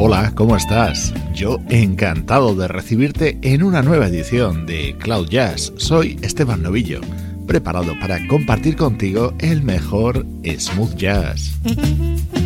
Hola, ¿cómo estás? Yo encantado de recibirte en una nueva edición de Cloud Jazz. Soy Esteban Novillo, preparado para compartir contigo el mejor smooth jazz.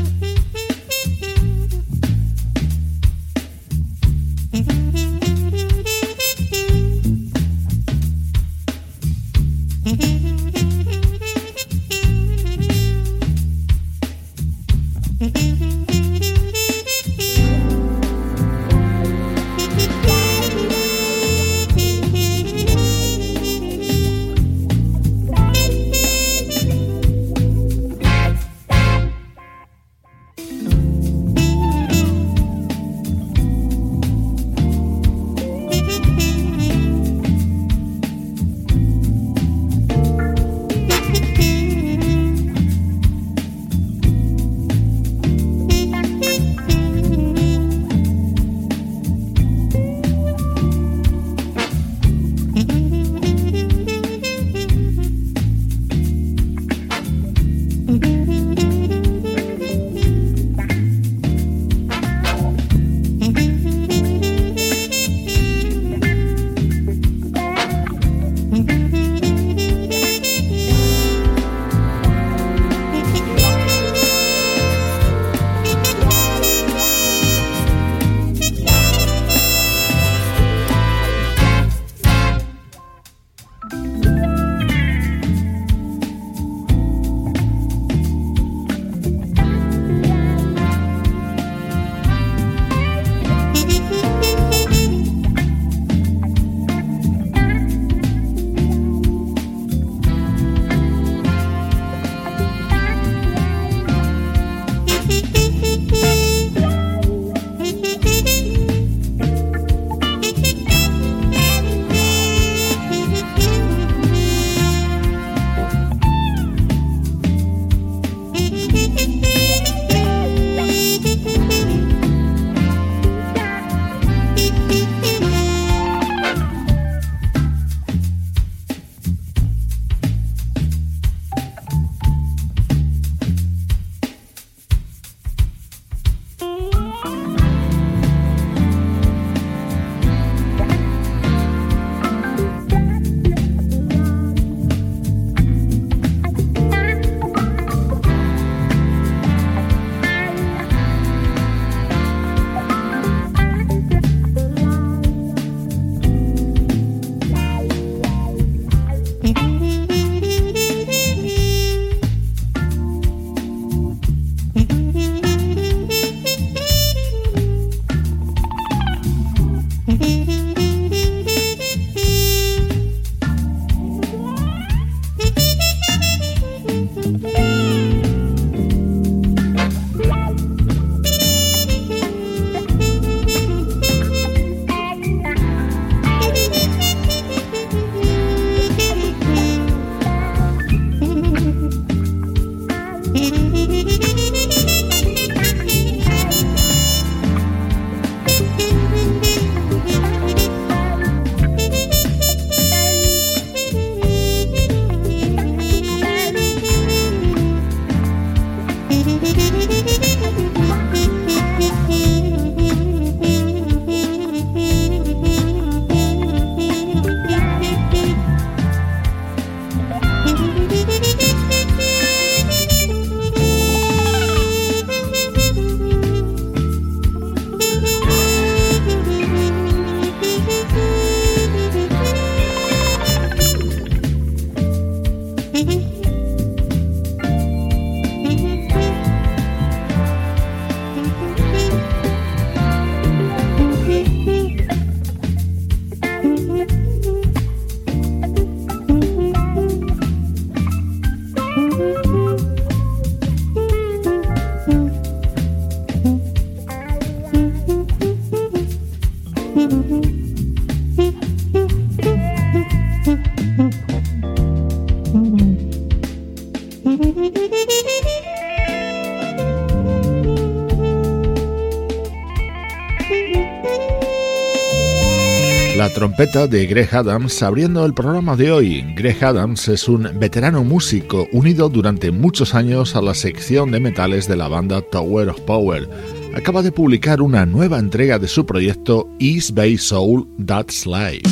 La trompeta de Greg Adams abriendo el programa de hoy. Greg Adams es un veterano músico unido durante muchos años a la sección de metales de la banda Tower of Power. Acaba de publicar una nueva entrega de su proyecto East Bay Soul That's Life.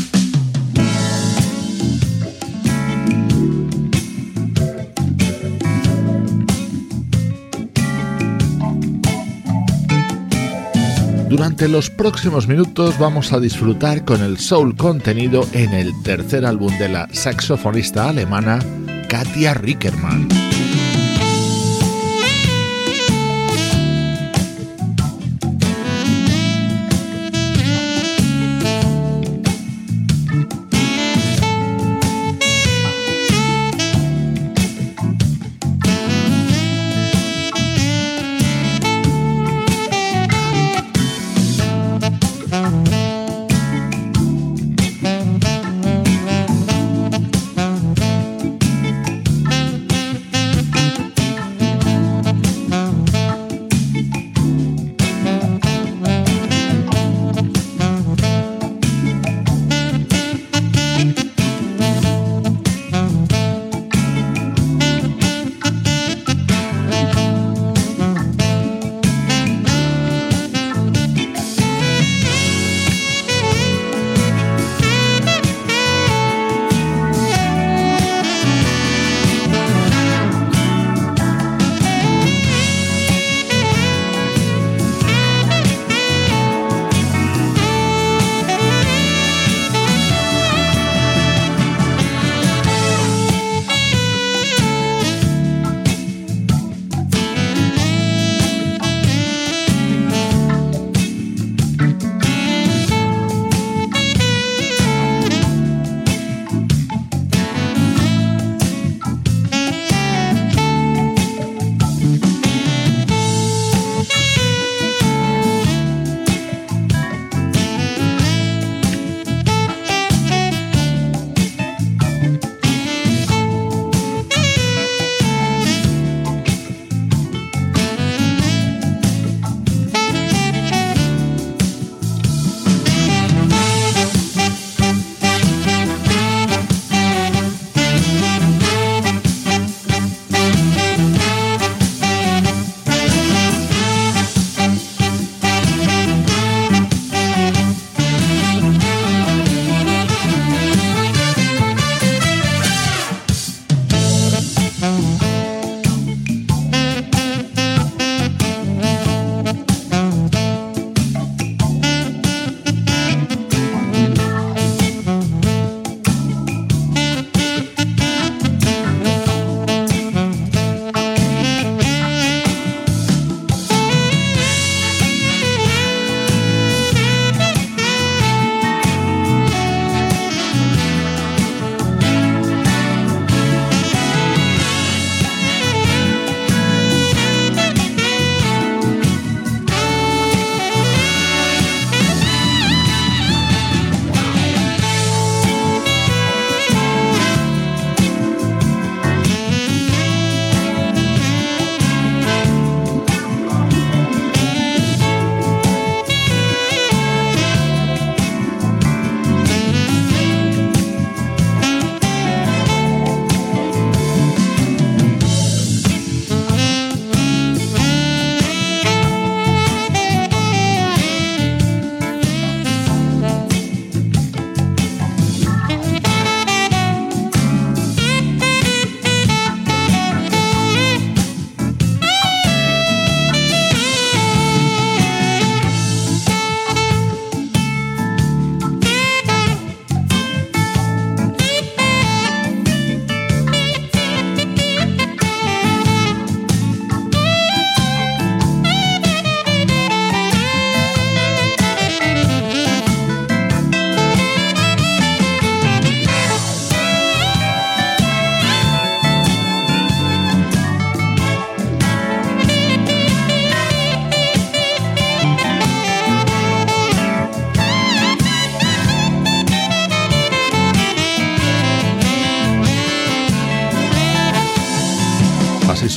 Durante los próximos minutos vamos a disfrutar con el soul contenido en el tercer álbum de la saxofonista alemana Katia Rickerman.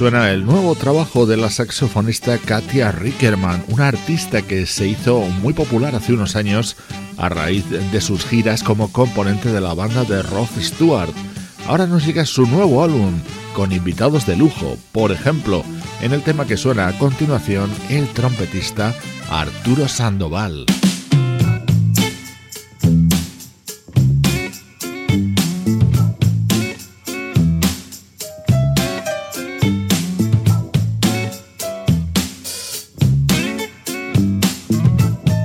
Suena el nuevo trabajo de la saxofonista Katia Rickerman, una artista que se hizo muy popular hace unos años a raíz de sus giras como componente de la banda de Rod Stewart. Ahora nos llega su nuevo álbum, con invitados de lujo, por ejemplo, en el tema que suena a continuación, el trompetista Arturo Sandoval.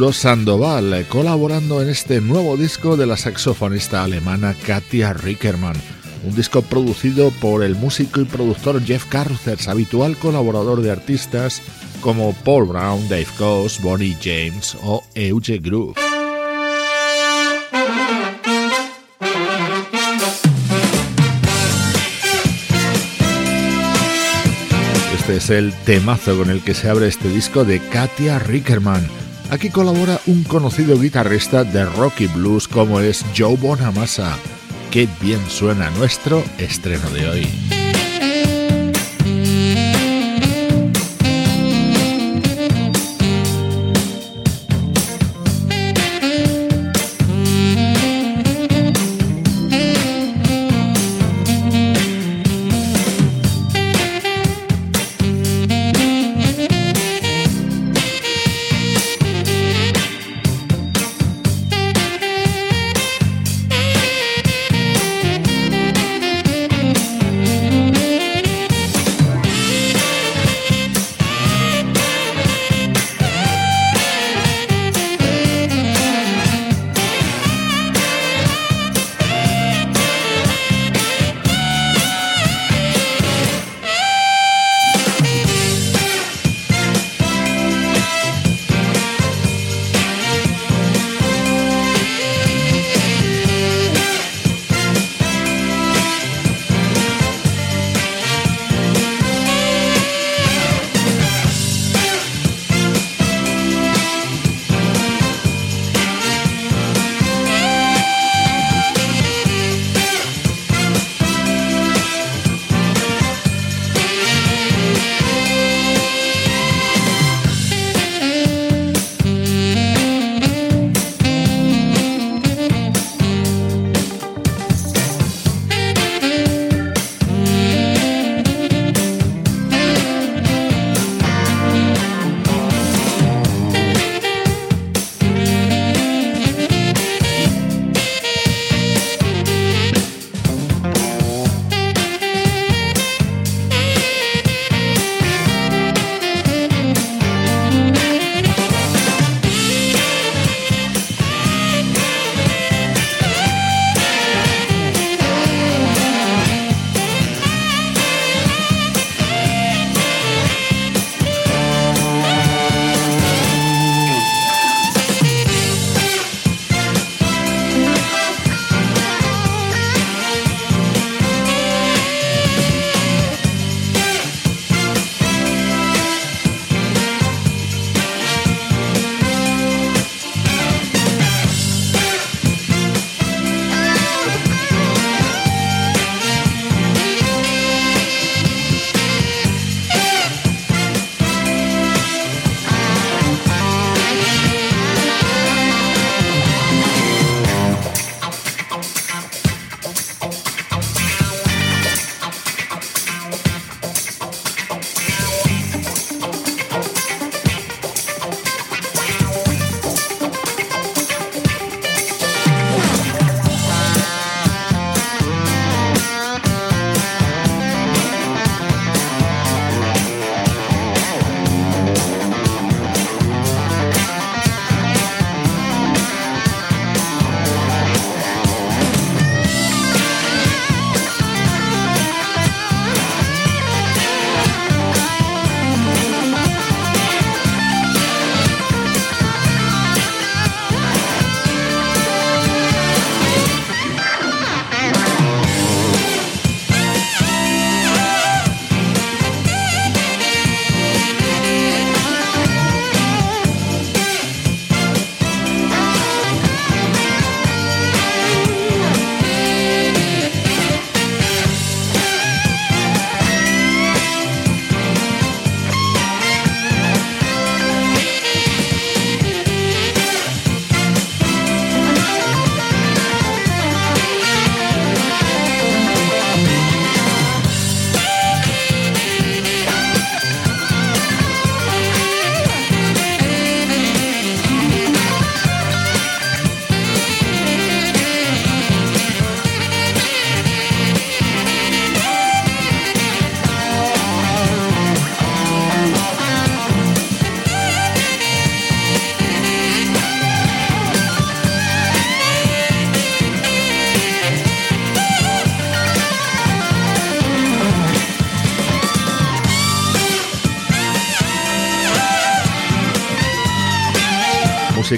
Arturo Sandoval, colaborando en este nuevo disco de la saxofonista alemana Katia Rickerman. Un disco producido por el músico y productor Jeff Carruthers, habitual colaborador de artistas como Paul Brown, Dave Coase, Bonnie James o Euge Groove. Este es el temazo con el que se abre este disco de Katia Rickerman. Aquí colabora un conocido guitarrista de rock y blues como es Joe Bonamassa. Qué bien suena nuestro estreno de hoy.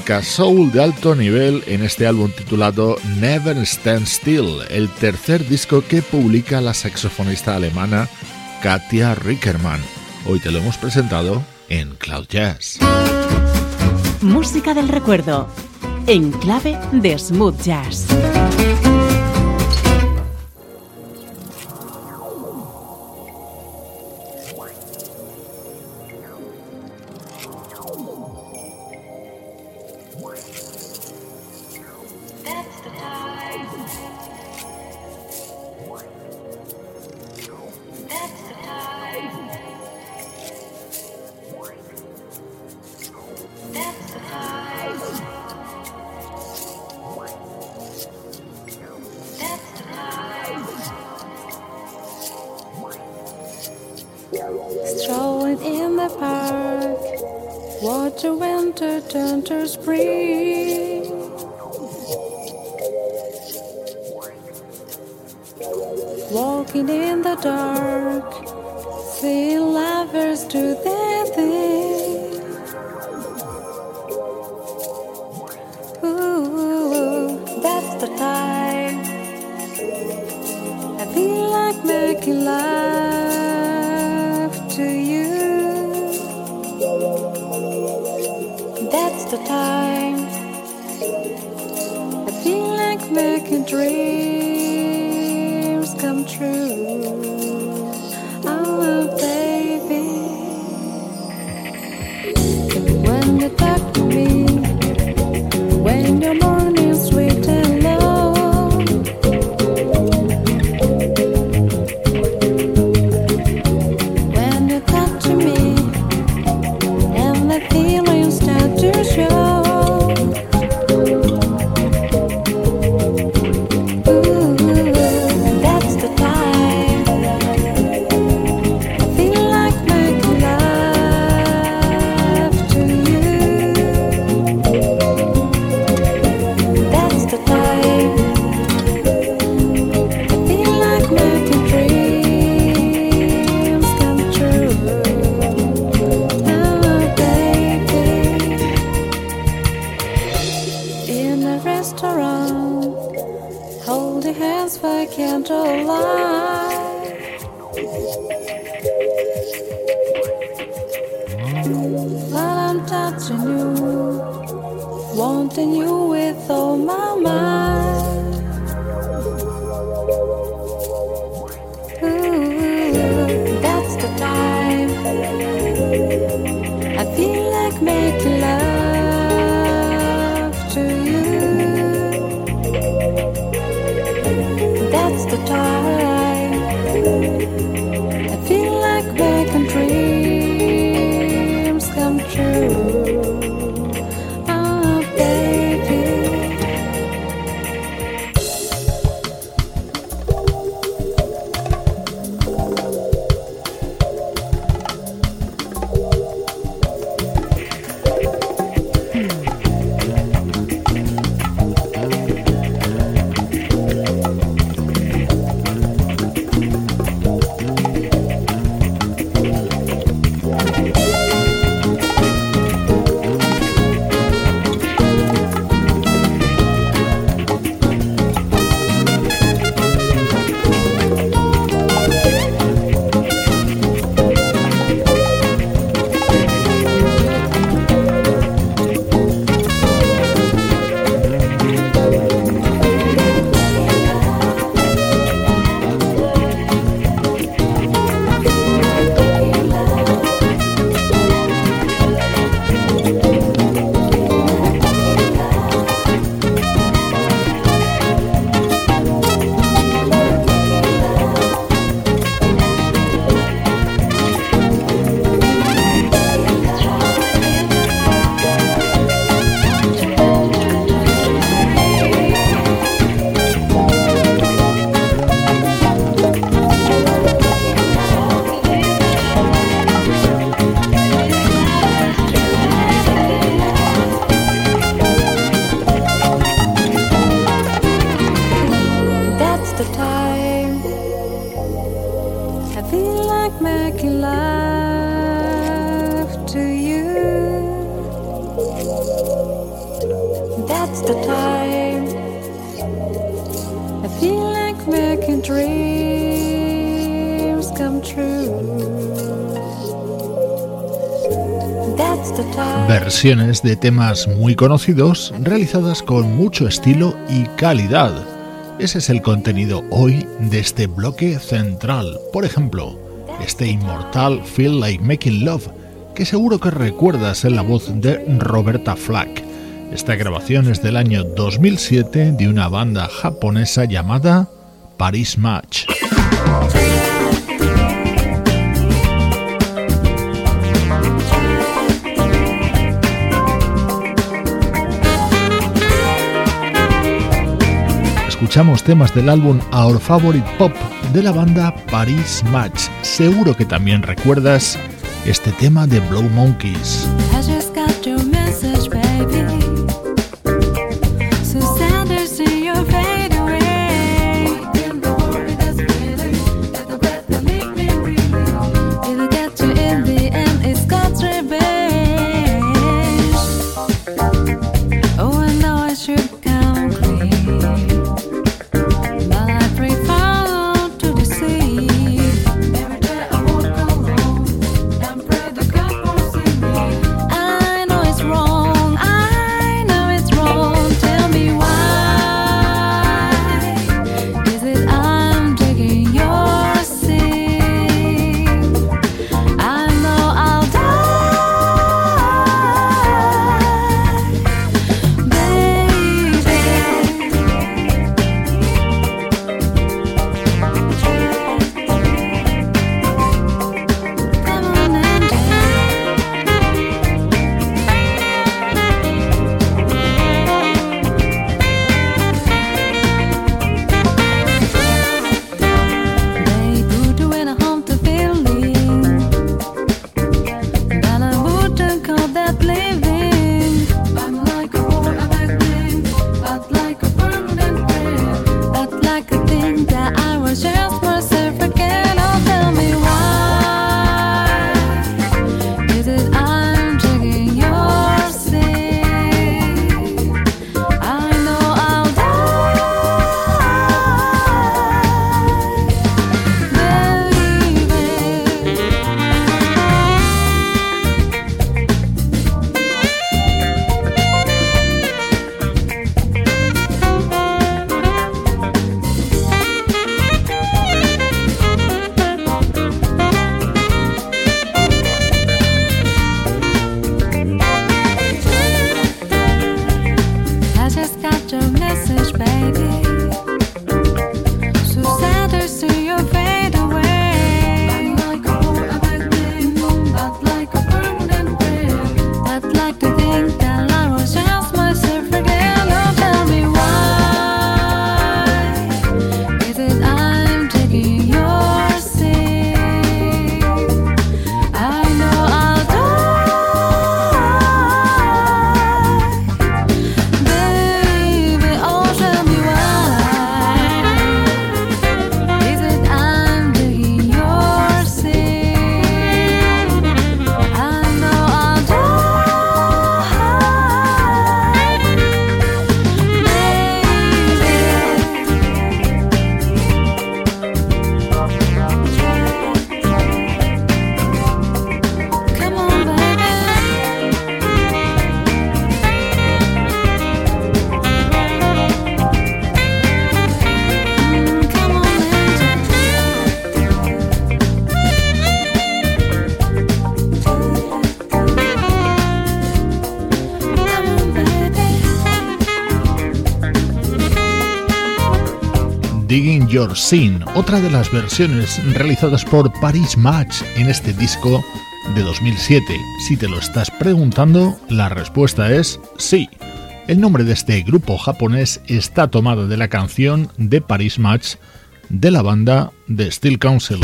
Música soul de alto nivel en este álbum titulado Never Stand Still, el tercer disco que publica la saxofonista alemana Katia Rickerman. Hoy te lo hemos presentado en Cloud Jazz. Música del recuerdo, en clave de smooth jazz. walking in the dark. see lovers do their thing. Ooh, that's the time. I feel like making love to you. That's the time. I feel like making dreams. make love to you. That's the time. Versiones de temas muy conocidos realizadas con mucho estilo y calidad. Ese es el contenido hoy de este bloque central. Por ejemplo, este inmortal Feel Like Making Love, que seguro que recuerdas en la voz de Roberta Flack. Esta grabación es del año 2007 de una banda japonesa llamada Paris Match. Escuchamos temas del álbum Our Favorite Pop de la banda Paris Match. Seguro que también recuerdas este tema de Blow Monkeys. Your Sin, otra de las versiones realizadas por Paris Match en este disco de 2007. Si te lo estás preguntando, la respuesta es sí. El nombre de este grupo japonés está tomado de la canción de Paris Match de la banda The Steel Council.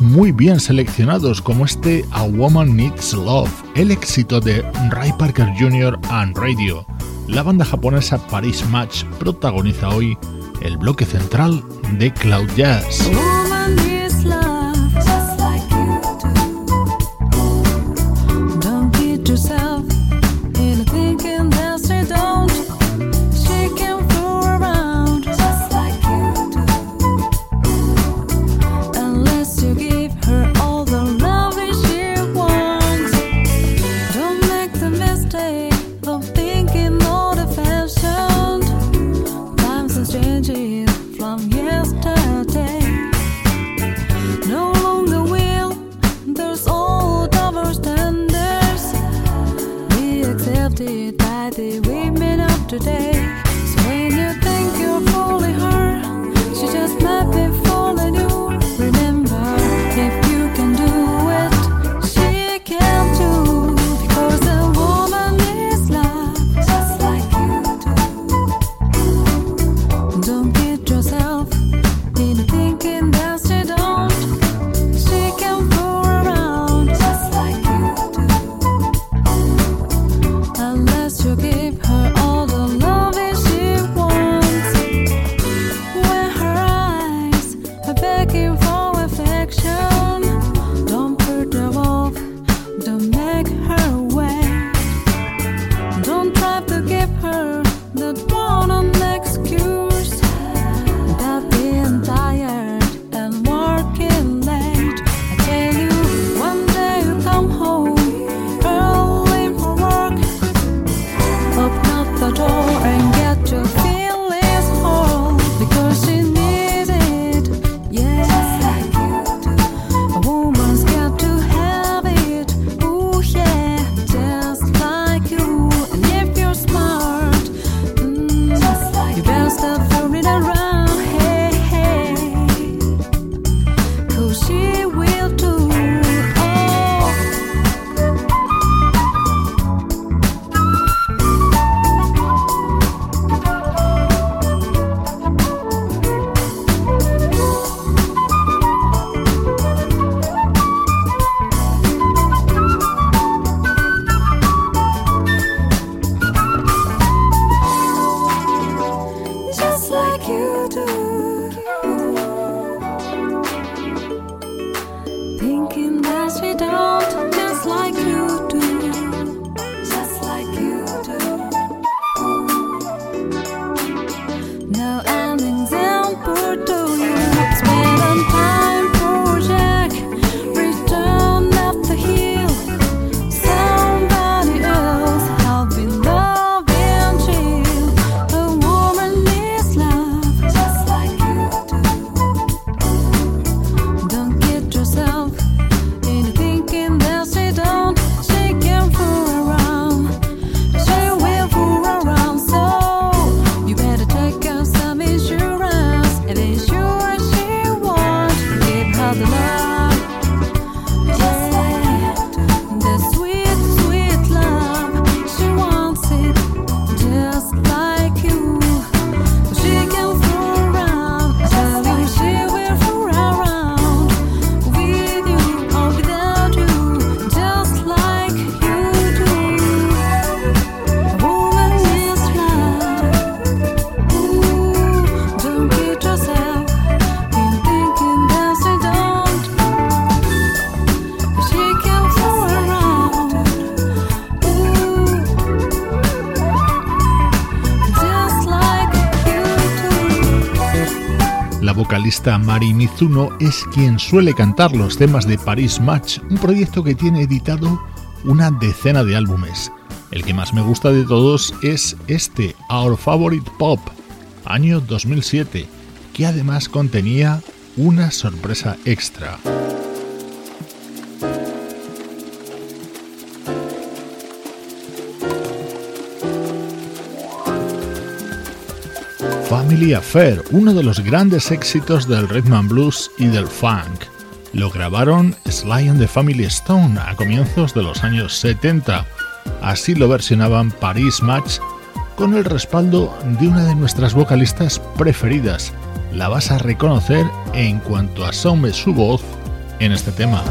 Muy bien seleccionados como este A Woman Needs Love, el éxito de Ray Parker Jr. and Radio. La banda japonesa Paris Match protagoniza hoy el bloque central de Cloud Jazz. Mari Mizuno es quien suele cantar los temas de Paris Match, un proyecto que tiene editado una decena de álbumes. El que más me gusta de todos es este, Our Favorite Pop, año 2007, que además contenía una sorpresa extra. Family Affair, uno de los grandes éxitos del rhythm and blues y del funk. Lo grabaron Sly and the Family Stone a comienzos de los años 70. Así lo versionaban Paris Match con el respaldo de una de nuestras vocalistas preferidas. La vas a reconocer en cuanto asome su voz en este tema.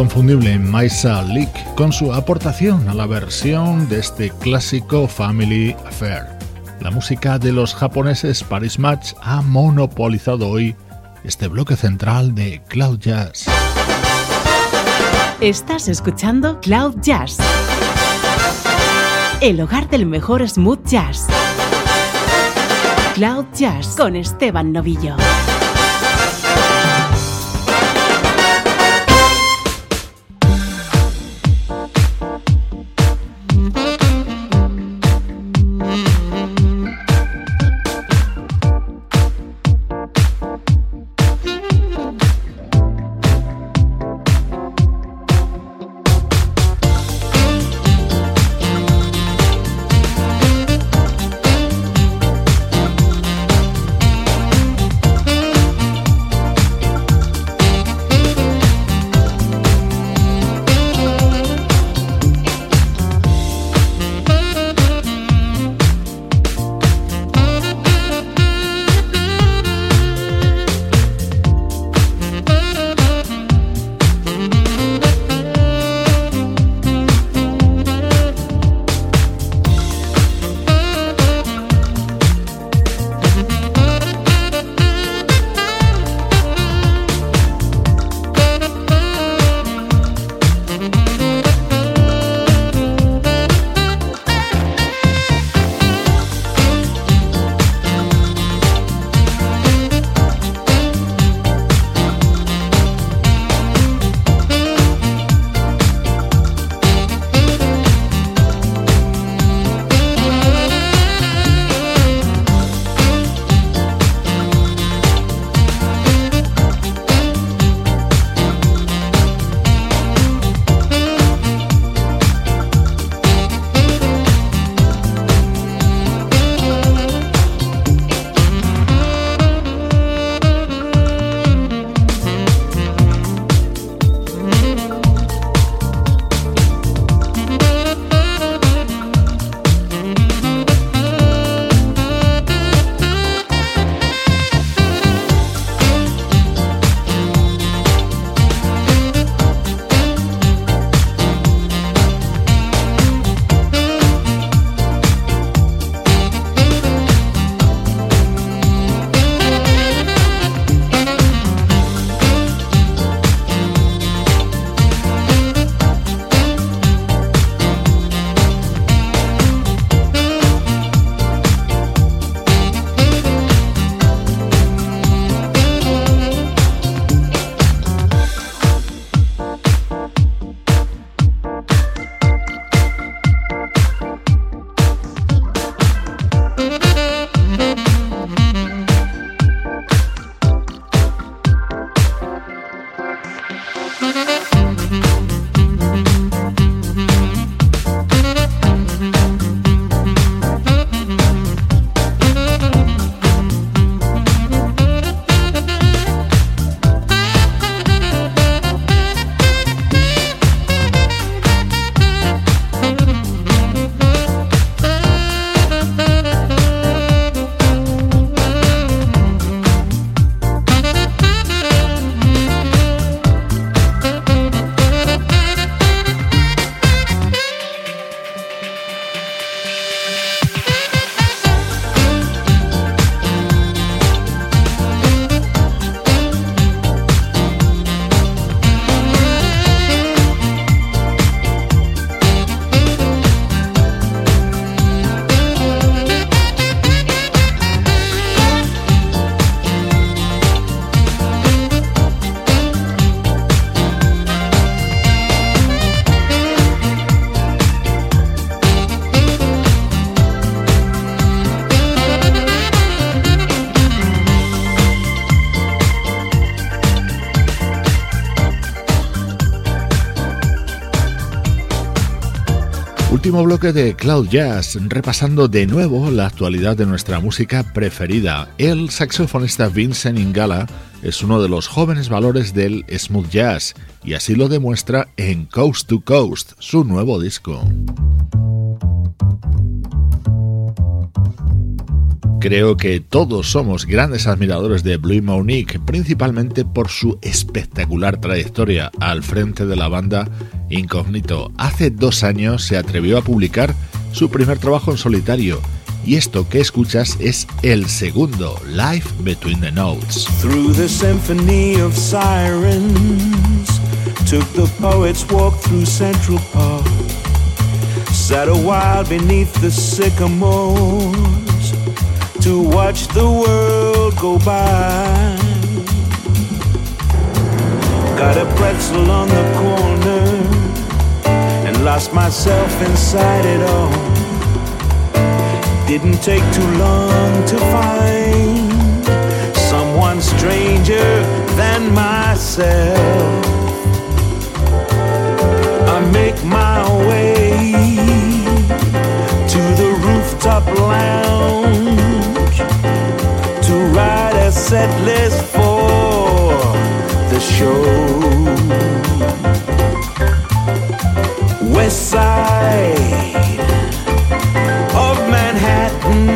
Inconfundible Maisa Leak con su aportación a la versión de este clásico Family Affair. La música de los japoneses Paris Match ha monopolizado hoy este bloque central de Cloud Jazz. Estás escuchando Cloud Jazz, el hogar del mejor smooth jazz. Cloud Jazz con Esteban Novillo. Último bloque de Cloud Jazz, repasando de nuevo la actualidad de nuestra música preferida. El saxofonista Vincent Ingala es uno de los jóvenes valores del smooth jazz y así lo demuestra en Coast to Coast, su nuevo disco. Creo que todos somos grandes admiradores de Blue Monique, principalmente por su espectacular trayectoria al frente de la banda Incognito. Hace dos años se atrevió a publicar su primer trabajo en solitario, y esto que escuchas es el segundo, Life Between the Notes. Through the symphony of sirens, took the poets walk through Central Park, sat a while beneath the sycamore. To watch the world go by. Got a pretzel on the corner and lost myself inside it all. Didn't take too long to find someone stranger than myself. I make my way to the rooftop lounge set list for the show. West side of Manhattan.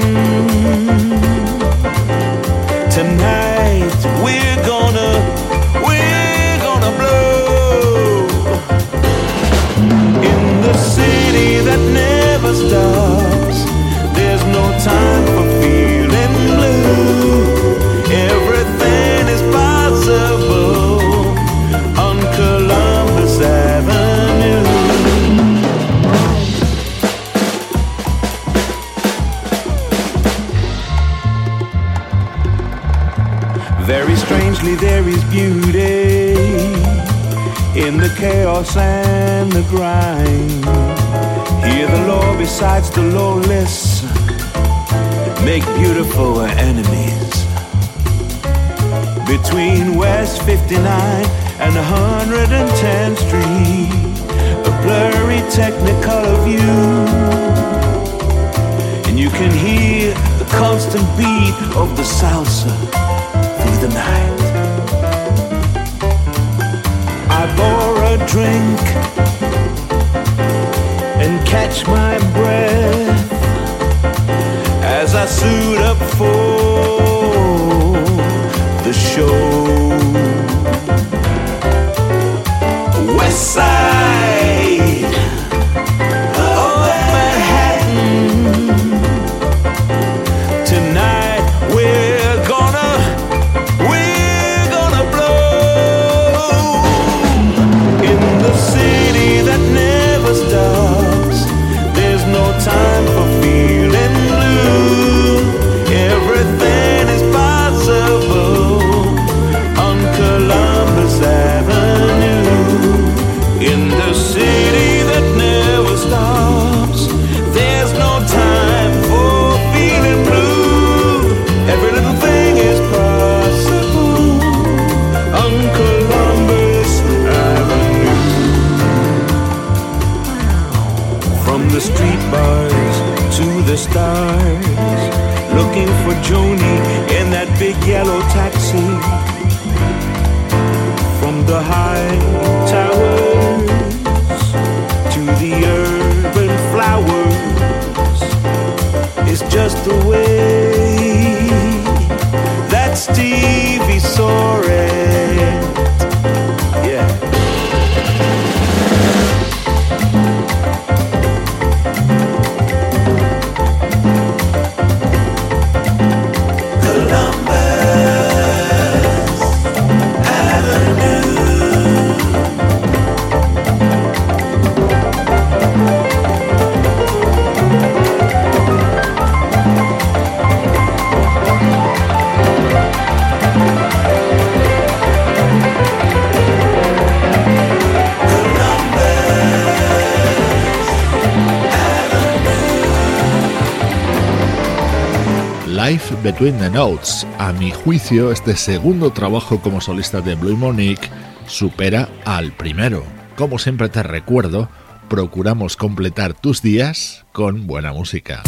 Tonight we're gonna, we're gonna blow in the city that never stops. Very there is beauty in the chaos and the grind. Hear the law besides the lawless make beautiful enemies between West 59 and 110th Street. A blurry technicolor view. And you can hear the constant beat of the salsa through the night. I pour a drink and catch my breath as I suit up for the show. West side Joni Between the Notes. A mi juicio, este segundo trabajo como solista de Blue Monique supera al primero. Como siempre te recuerdo, procuramos completar tus días con buena música.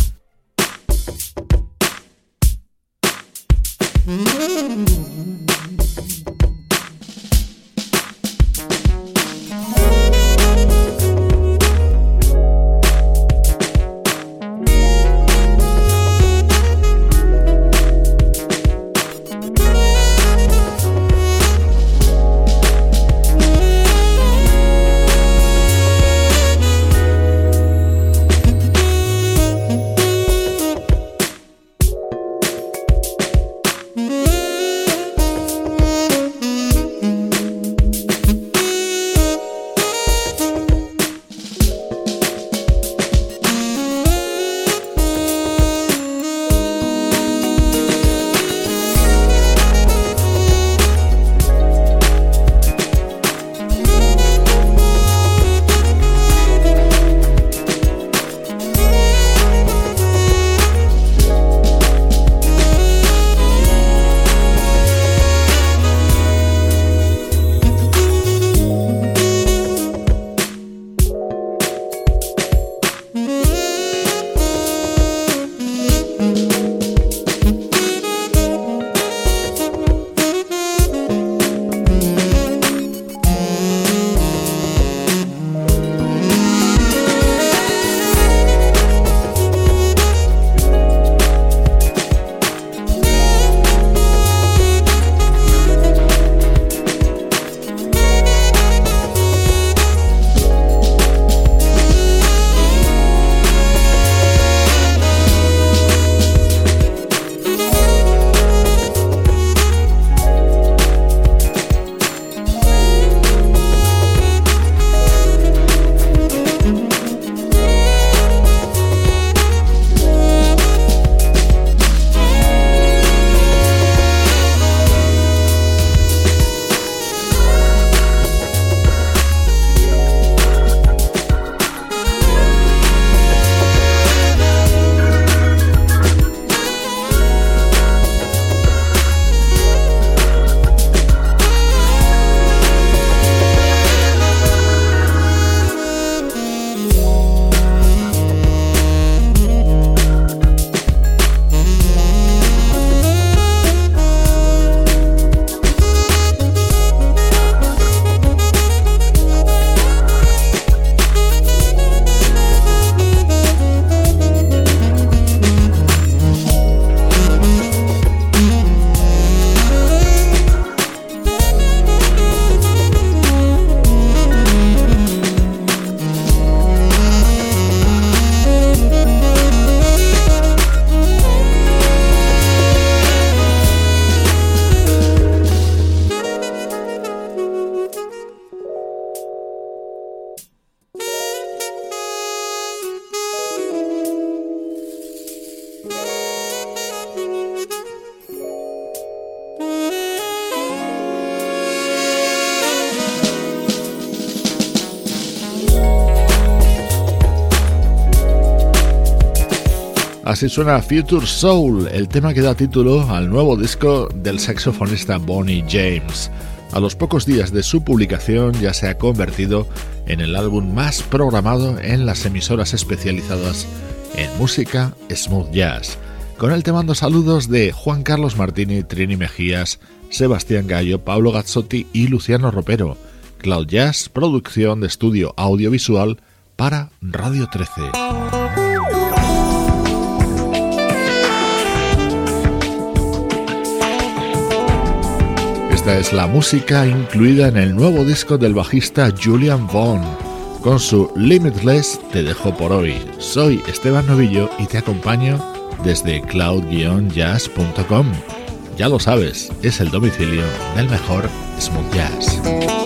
Así suena Future Soul, el tema que da título al nuevo disco del saxofonista Bonnie James. A los pocos días de su publicación ya se ha convertido en el álbum más programado en las emisoras especializadas en música smooth jazz. Con él te mando saludos de Juan Carlos Martini, Trini Mejías, Sebastián Gallo, Pablo Gazzotti y Luciano Ropero. Cloud Jazz, producción de estudio audiovisual para Radio 13. Esta es la música incluida en el nuevo disco del bajista Julian Vaughn. Con su Limitless te dejo por hoy. Soy Esteban Novillo y te acompaño desde cloud-jazz.com. Ya lo sabes, es el domicilio del mejor smooth jazz.